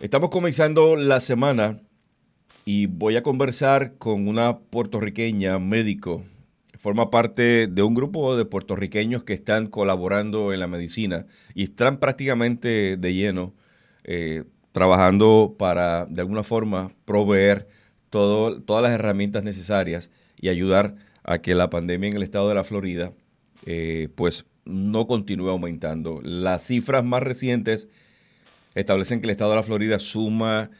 Estamos comenzando la semana y voy a conversar con una puertorriqueña médico. Forma parte de un grupo de puertorriqueños que están colaborando en la medicina y están prácticamente de lleno eh, trabajando para, de alguna forma, proveer todo, todas las herramientas necesarias y ayudar a que la pandemia en el estado de la Florida, eh, pues, no continúe aumentando. Las cifras más recientes establecen que el estado de la Florida suma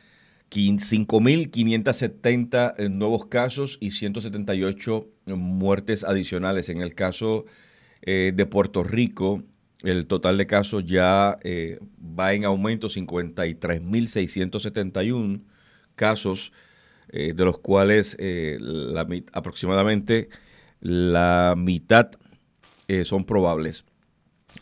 5.570 eh, nuevos casos y 178 muertes adicionales. En el caso eh, de Puerto Rico, el total de casos ya eh, va en aumento, 53.671 casos, de los cuales aproximadamente la mitad son probables.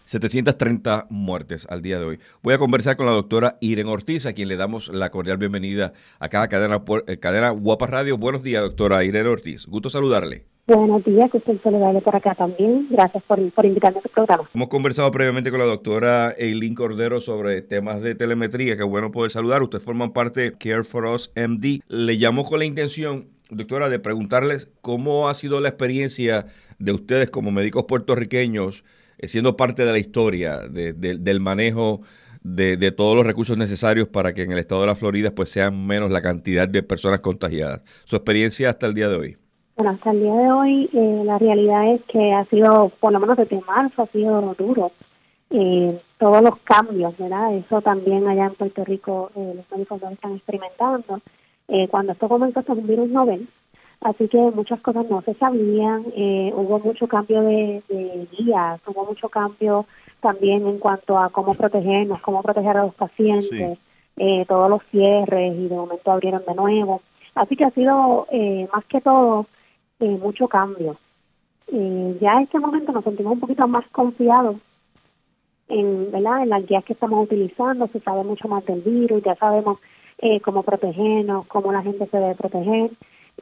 730 muertes al día de hoy. Voy a conversar con la doctora Irene Ortiz, a quien le damos la cordial bienvenida acá a Cadena, eh, Cadena Guapa Radio. Buenos días, doctora Irene Ortiz. Gusto saludarle. Buenos días, gusto saludarle por acá también. Gracias por, por invitarme a su programa. Hemos conversado previamente con la doctora Eileen Cordero sobre temas de telemetría. Qué bueno poder saludar. Ustedes forman parte de Care for Us MD. Le llamo con la intención, doctora, de preguntarles cómo ha sido la experiencia de ustedes como médicos puertorriqueños siendo parte de la historia del manejo de, todos los recursos necesarios para que en el estado de la Florida pues sean menos la cantidad de personas contagiadas. Su experiencia hasta el día de hoy. Bueno, hasta el día de hoy eh, la realidad es que ha sido, por lo menos desde marzo, ha sido duro. Eh, todos los cambios, ¿verdad? Eso también allá en Puerto Rico los médicos lo están experimentando. cuando esto comenzó, esto es un virus novel, Así que muchas cosas no se sabían, eh, hubo mucho cambio de, guías, hubo mucho cambio también en cuanto a cómo protegernos, cómo proteger a los pacientes, eh, todos los cierres y de momento abrieron de nuevo. Así que ha sido eh, más que todo mucho cambio. ya en este momento nos sentimos un poquito más confiados en, ¿verdad? en las guías que estamos utilizando, se sabe mucho más del virus, ya sabemos cómo protegernos, cómo la gente se debe proteger.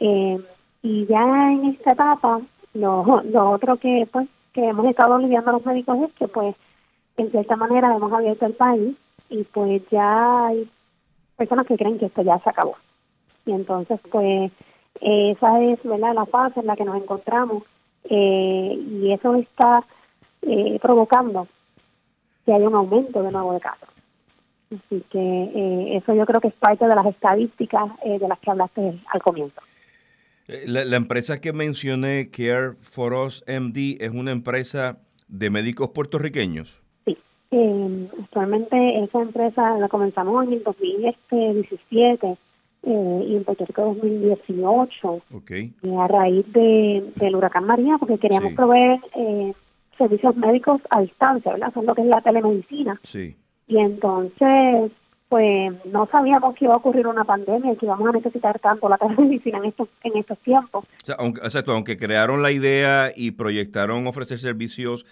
Eh, y ya en esta etapa, lo, lo otro que pues que hemos estado lidiando los médicos es que pues en cierta manera hemos abierto el país y pues ya hay personas que creen que esto ya se acabó. Y entonces pues esa es ¿verdad? la fase en la que nos encontramos eh, y eso está eh, provocando que haya un aumento de nuevo de casos. Así que eso yo creo que es parte de las estadísticas de las que hablaste al comienzo. Eh, la, empresa que mencioné, Care for Us MD, es una empresa de médicos puertorriqueños. Sí, eh, actualmente esa empresa la comenzamos en el 2017 eh, y en Puerto Rico 2018. Okay. a raíz de, del huracán María, porque queríamos proveer servicios médicos a distancia, ¿verdad? Son lo que es la telemedicina. Sí. Y entonces pues no sabíamos que iba a ocurrir una pandemia y que íbamos a necesitar tanto la telemedicina en estos, en estos tiempos. O sea, aunque, exacto, aunque crearon la idea y proyectaron ofrecer servicios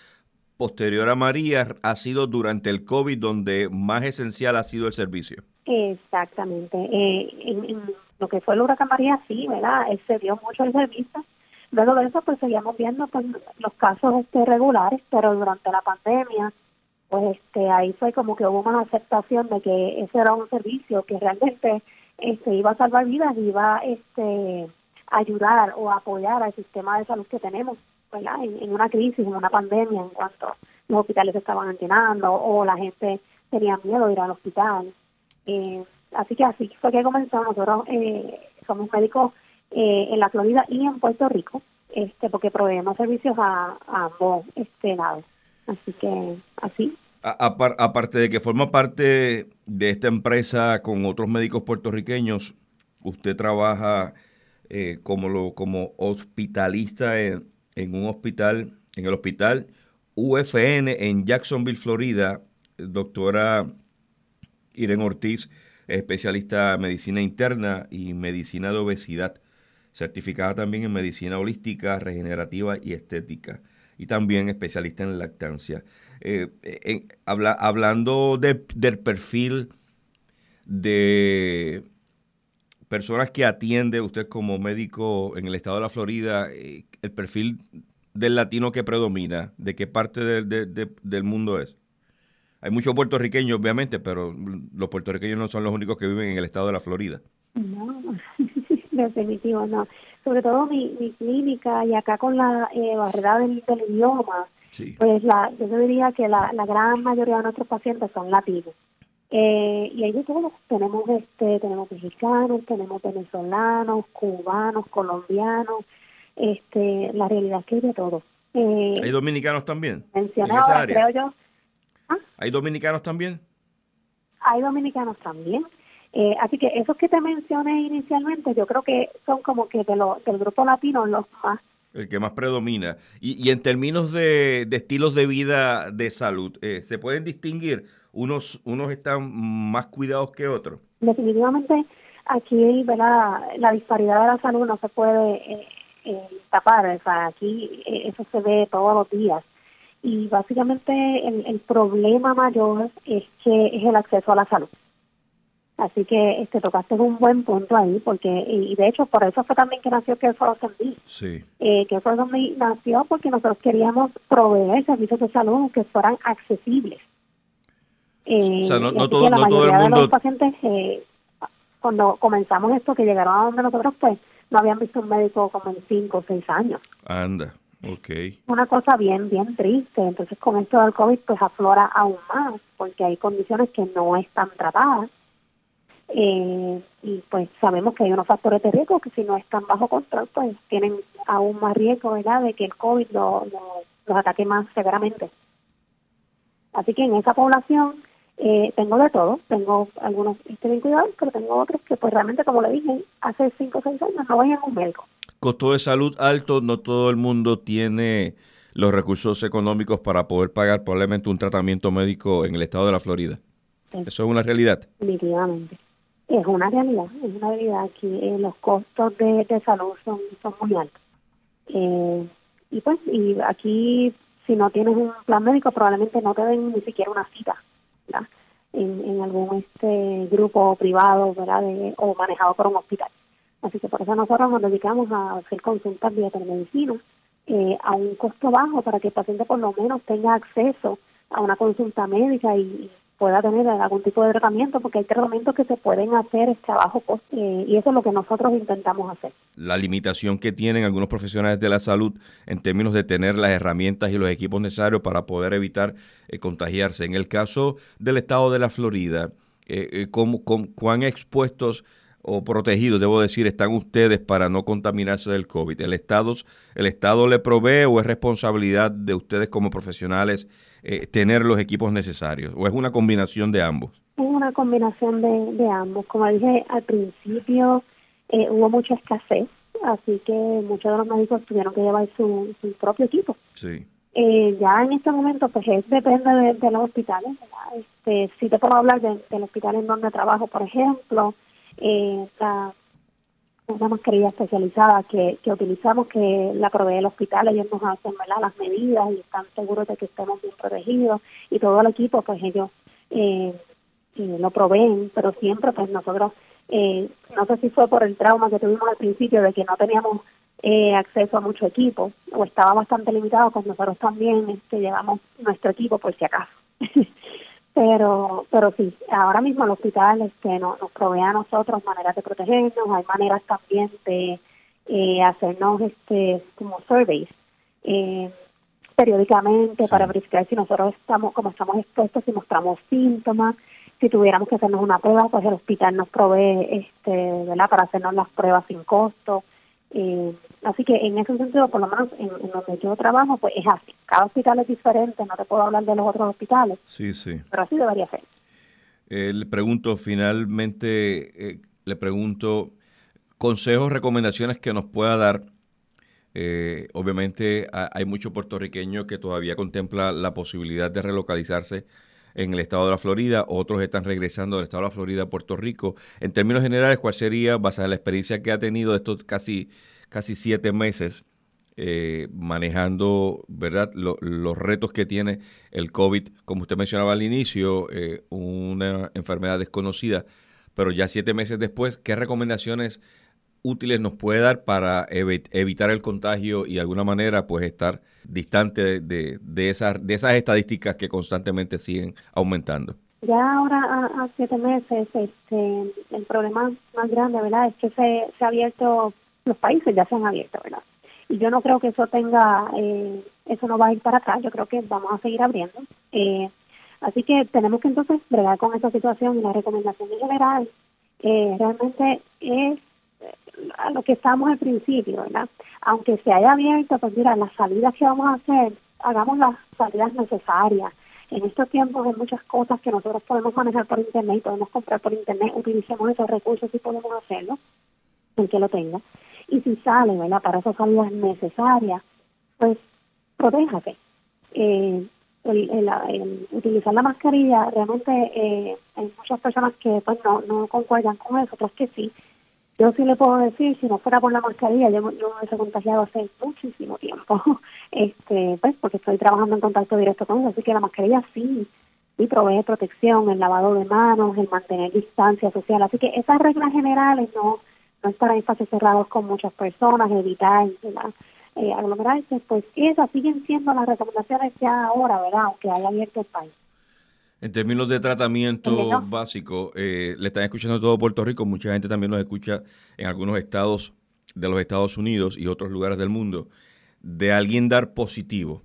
posterior a María, ha sido durante el COVID donde más esencial ha sido el servicio. Exactamente. Eh, en, lo que fue el huracán María, sí, ¿verdad? se dio mucho el servicio. Luego de eso, pues seguíamos viendo pues, los casos este, regulares, pero durante la pandemia pues este ahí fue como que hubo más aceptación de que ese era un servicio que realmente este iba a salvar vidas iba este a ayudar o apoyar al sistema de salud que tenemos. En, una crisis, en una pandemia, en cuanto los hospitales estaban llenando o la gente tenía miedo de ir al hospital. Eh, así que así fue que comenzó. Nosotros eh, somos médicos eh, en la Florida y en Puerto Rico, este porque proveemos servicios a, a ambos este, lados. Así que así. Aparte de que forma parte de esta empresa con otros médicos puertorriqueños, usted trabaja eh, como, lo, como hospitalista en, un hospital, en el hospital UFN en Jacksonville, Florida. Doctora Irene Ortiz, especialista en medicina interna y medicina de obesidad, certificada también en medicina holística, regenerativa y estética y también especialista en lactancia. Eh, hablando del perfil de personas que atiende usted como médico en el estado de la Florida, eh, el perfil del latino que predomina, ¿de qué parte del mundo es? hay muchos puertorriqueños, obviamente, pero los puertorriqueños no son los únicos que viven en el estado de la Florida. No, definitivo, no. Sobre todo mi, mi clínica y acá con la eh, barrera del, idioma, pues la, yo diría que la, la gran mayoría de nuestros pacientes son latinos. Eh, y ahí de todos tenemos este tenemos mexicanos tenemos venezolanos cubanos colombianos este la realidad es que hay de todo. Eh, hay dominicanos también mencionaba creo yo. ¿Ah? hay dominicanos también hay dominicanos también eh, así que esos que te mencioné inicialmente yo creo que son como que de lo, del grupo latino los más el que más predomina y, y en términos de, de estilos de vida de salud se pueden distinguir unos, unos están más cuidados que otros. Definitivamente aquí ¿verdad? la disparidad de la salud no se puede eh, eh, tapar, o sea, aquí eh, eso se ve todos los días. Y básicamente el, el, problema mayor es que es el acceso a la salud. Así que este tocaste un buen punto ahí, porque y de hecho por eso fue también que nació que for Sí. Eh, que nació porque nosotros queríamos proveer servicios de salud que fueran accesibles eh, o sea, no, todo, no todo el mundo... De los pacientes, eh, cuando comenzamos esto, que llegaron a donde nosotros, pues, no habían visto un médico como en cinco o seis años. Anda, ok. Una cosa bien, bien triste. Entonces, con esto del COVID, pues, aflora aún más, porque hay condiciones que no están tratadas. Eh, y pues sabemos que hay unos factores de riesgo que si no están bajo control, pues tienen aún más riesgo, ¿verdad?, de que el COVID lo, los ataque más severamente. Así que en esa población eh, tengo de todo, tengo algunos que bien cuidados, pero tengo otros que pues realmente, como le dije, hace 5 o 6 años no vayan a un médico. Costo de salud alto, no todo el mundo tiene los recursos económicos para poder pagar probablemente un tratamiento médico en el estado de la Florida. Eso es una realidad. Definitivamente. Es una realidad, es una realidad. Aquí eh, los costos de, salud son, son muy altos. Eh, y pues, y aquí si no tienes un plan médico probablemente no te den ni siquiera una cita en, algún este grupo privado ¿verdad? o manejado por un hospital. Así que por eso nosotros nos dedicamos a hacer consultas de telemedicina eh, a un costo bajo para que el paciente por lo menos tenga acceso a una consulta médica y, pueda tener algún tipo de tratamiento, porque hay tratamientos que se pueden hacer este, a bajo costo eh, y eso es lo que nosotros intentamos hacer. La limitación que tienen algunos profesionales de la salud en términos de tener las herramientas y los equipos necesarios para poder evitar eh, contagiarse. En el caso del estado de la Florida, eh, ¿cómo, ¿cuán expuestos o protegidos, debo decir, están ustedes para no contaminarse del COVID? ¿El Estado, ¿El Estado le provee o es responsabilidad de ustedes como profesionales eh, tener los equipos necesarios? ¿O es una combinación de ambos? Es una combinación de, de ambos. Como dije al principio, eh, hubo mucha escasez, así que muchos de los médicos tuvieron que llevar su, su propio equipo. Sí. Eh, ya en este momento, pues es, depende de, los hospitales. Este, si te puedo hablar del hospital en donde trabajo, por ejemplo, eh, una mascarilla especializada que, que utilizamos, que la provee el hospital, ellos nos hacen las medidas y están seguros de que estemos bien protegidos. Y todo el equipo, pues ellos eh, eh, lo proveen, pero siempre pues nosotros, eh, no sé si fue por el trauma que tuvimos al principio de que no teníamos acceso a mucho equipo o estaba bastante limitado, pues nosotros también este, llevamos nuestro equipo por si acaso. Pero, pero sí, ahora mismo el hospital este, no, nos provee a nosotros maneras de protegernos, hay maneras también de eh, hacernos este como surveys eh, periódicamente para verificar si nosotros estamos, como estamos expuestos, si mostramos síntomas, si tuviéramos que hacernos una prueba, pues el hospital nos provee este, ¿verdad? para hacernos las pruebas sin costo. Eh, así que en ese sentido, por lo menos en, donde yo trabajo, pues es así. Cada hospital es diferente, no te puedo hablar de los otros hospitales. Sí, sí. Pero así debería ser. Eh, le pregunto finalmente, eh, le pregunto consejos, recomendaciones que nos pueda dar. obviamente hay muchos puertorriqueños que todavía contempla la posibilidad de relocalizarse en el estado de la Florida, otros están regresando del estado de la Florida a Puerto Rico. En términos generales, ¿cuál sería, basada en la experiencia que ha tenido estos casi, casi siete meses, eh, manejando verdad los retos que tiene el COVID, como usted mencionaba al inicio, eh, una enfermedad desconocida, pero ya siete meses después, ¿qué recomendaciones útiles nos puede dar para evitar el contagio y de alguna manera pues estar distante de, de, esas, de esas estadísticas que constantemente siguen aumentando? Ya ahora a, siete meses este, el problema más grande ¿verdad? es que se, se ha abierto, los países ya se han abierto, ¿verdad? Y yo no creo que eso tenga, eh, eso no va a ir para acá, yo creo que vamos a seguir abriendo. Eh, así que tenemos que entonces bregar con esta situación y la recomendación en general eh, realmente es a lo que estamos al principio, ¿verdad? Aunque se haya abierto, pues mira, las salidas que vamos a hacer, hagamos las salidas necesarias. En estos tiempos hay muchas cosas que nosotros podemos manejar por internet podemos comprar por internet, utilicemos esos recursos y podemos hacerlo, el que lo tenga. Y si sale, ¿verdad? Para esas salidas necesarias, pues protéjate. Eh, utilizar la mascarilla, realmente eh, hay muchas personas que pues no, no concuerdan con eso, otras que sí. Yo sí le puedo decir, si no fuera por la mascarilla, yo, yo me hubiese contagiado hace muchísimo tiempo, este pues porque estoy trabajando en contacto directo con eso, así que la mascarilla sí, sí provee protección, el lavado de manos, el mantener distancia social, así que esas reglas generales no, no estar en espacios cerrados con muchas personas, evitar la, eh, aglomerarse, pues esas siguen siendo las recomendaciones ya ahora, ¿verdad? Aunque haya abierto el país. En términos de tratamiento básico, eh, le están escuchando todo Puerto Rico, mucha gente también nos escucha en algunos estados de los Estados Unidos y otros lugares del mundo, de alguien dar positivo.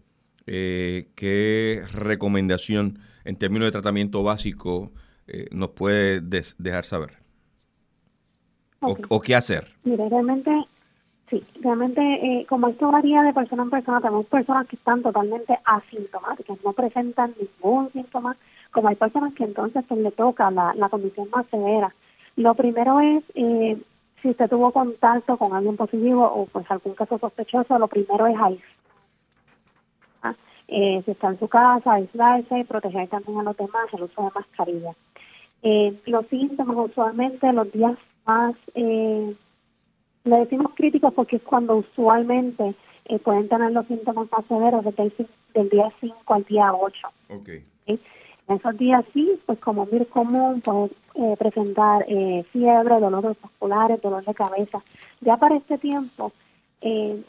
Eh, ¿Qué recomendación en términos de tratamiento básico eh, nos puede dejar saber? O, qué hacer? Mire, realmente Sí, realmente eh, como esto varía de persona en persona, tenemos personas que están totalmente asintomáticas, no presentan ningún síntoma, como hay personas que entonces pues, le toca la, la condición más severa. Lo primero es, eh, si usted tuvo contacto con alguien positivo o pues algún caso sospechoso, lo primero es aislar. ¿ah? Eh, si está en su casa, aislarse, proteger también a los demás, el uso de mascarilla. Eh, los síntomas usualmente los días más... Eh, le decimos críticos porque es cuando usualmente pueden tener los síntomas más severos desde del día 5 al día 8. Okay. Esos días sí, pues como muy común, puede eh, presentar eh, fiebre, dolores musculares, dolor de cabeza. Ya para este tiempo, eh,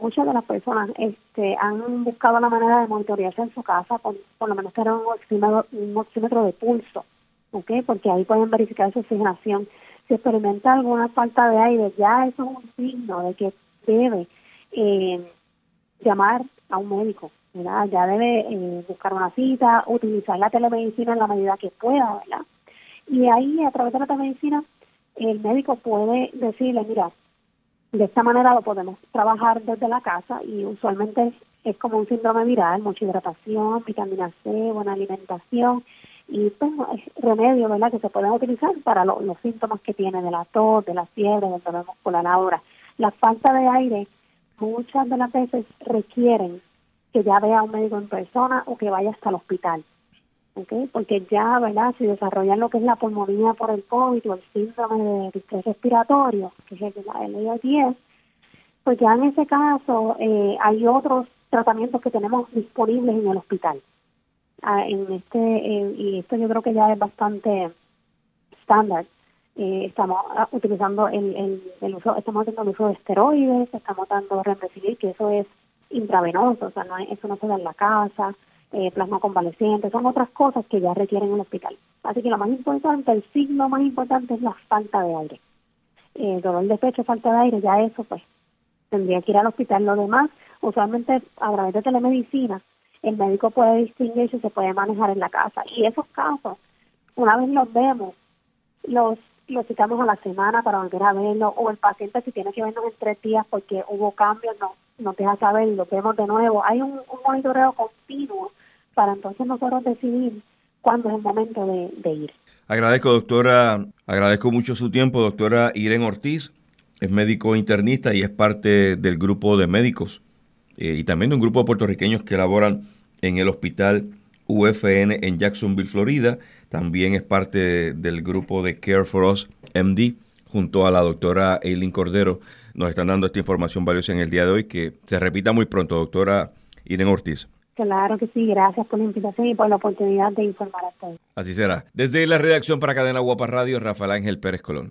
muchas de las personas este, han buscado la manera de monitorearse en su casa, por, por lo menos tener un oxímetro, un oxímetro de pulso, ¿ok? Porque ahí pueden verificar su oxigenación si experimenta alguna falta de aire, ya eso es un signo de que debe eh, llamar a un médico, Ya debe eh, buscar una cita, utilizar la telemedicina en la medida que pueda, ¿verdad? Y ahí, a través de la telemedicina, el médico puede decirle, mira, de esta manera lo podemos trabajar desde la casa y usualmente es como un síndrome viral, mucha hidratación, vitamina C, buena alimentación y pues remedios ¿verdad? que se pueden utilizar para los síntomas que tiene de la tos, de la fiebre, del dolor muscular. Ahora, la falta de aire muchas de las veces requieren que ya vea a un médico en persona o que vaya hasta el hospital. ¿okay? Porque ya, ¿verdad? Si desarrollan lo que es la pulmonía por el COVID o el síndrome de distrés respiratorio, que es el, el 10 pues ya en ese caso eh, hay otros tratamientos que tenemos disponibles en el hospital en este y esto yo creo que ya es bastante estándar. Eh, estamos ah, utilizando el, el, uso, estamos haciendo el uso de esteroides, estamos dando remdesivir, que eso es intravenoso, o sea, no eso no se da en la casa, eh, plasma convaleciente, son otras cosas que ya requieren el hospital. Así que lo más importante, el signo más importante es la falta de aire. Eh, dolor de pecho, falta de aire, ya eso pues tendría que ir al hospital. Lo demás, usualmente a través de telemedicina, el médico puede distinguir si se puede manejar en la casa. Y esos casos, una vez los vemos, los los citamos a la semana para volver a verlo, o el paciente si tiene que vernos en tres días porque hubo cambios, no, nos deja saber lo vemos de nuevo. Hay un, monitoreo continuo para entonces nosotros decidir cuándo es el momento de, ir. Agradezco, doctora, agradezco mucho su tiempo, doctora Irene Ortiz, es médico internista y es parte del grupo de médicos eh, y también de un grupo de puertorriqueños que laboran en el hospital UFN en Jacksonville, Florida. También es parte del grupo de Care for Us MD, junto a la doctora Eileen Cordero. Nos están dando esta información valiosa en el día de hoy, que se repita muy pronto, doctora Irene Ortiz. Claro que sí, gracias por la invitación y por la oportunidad de informar a todos. Así será. Desde la redacción para Cadena Guapa Radio, Rafael Ángel Pérez Colón.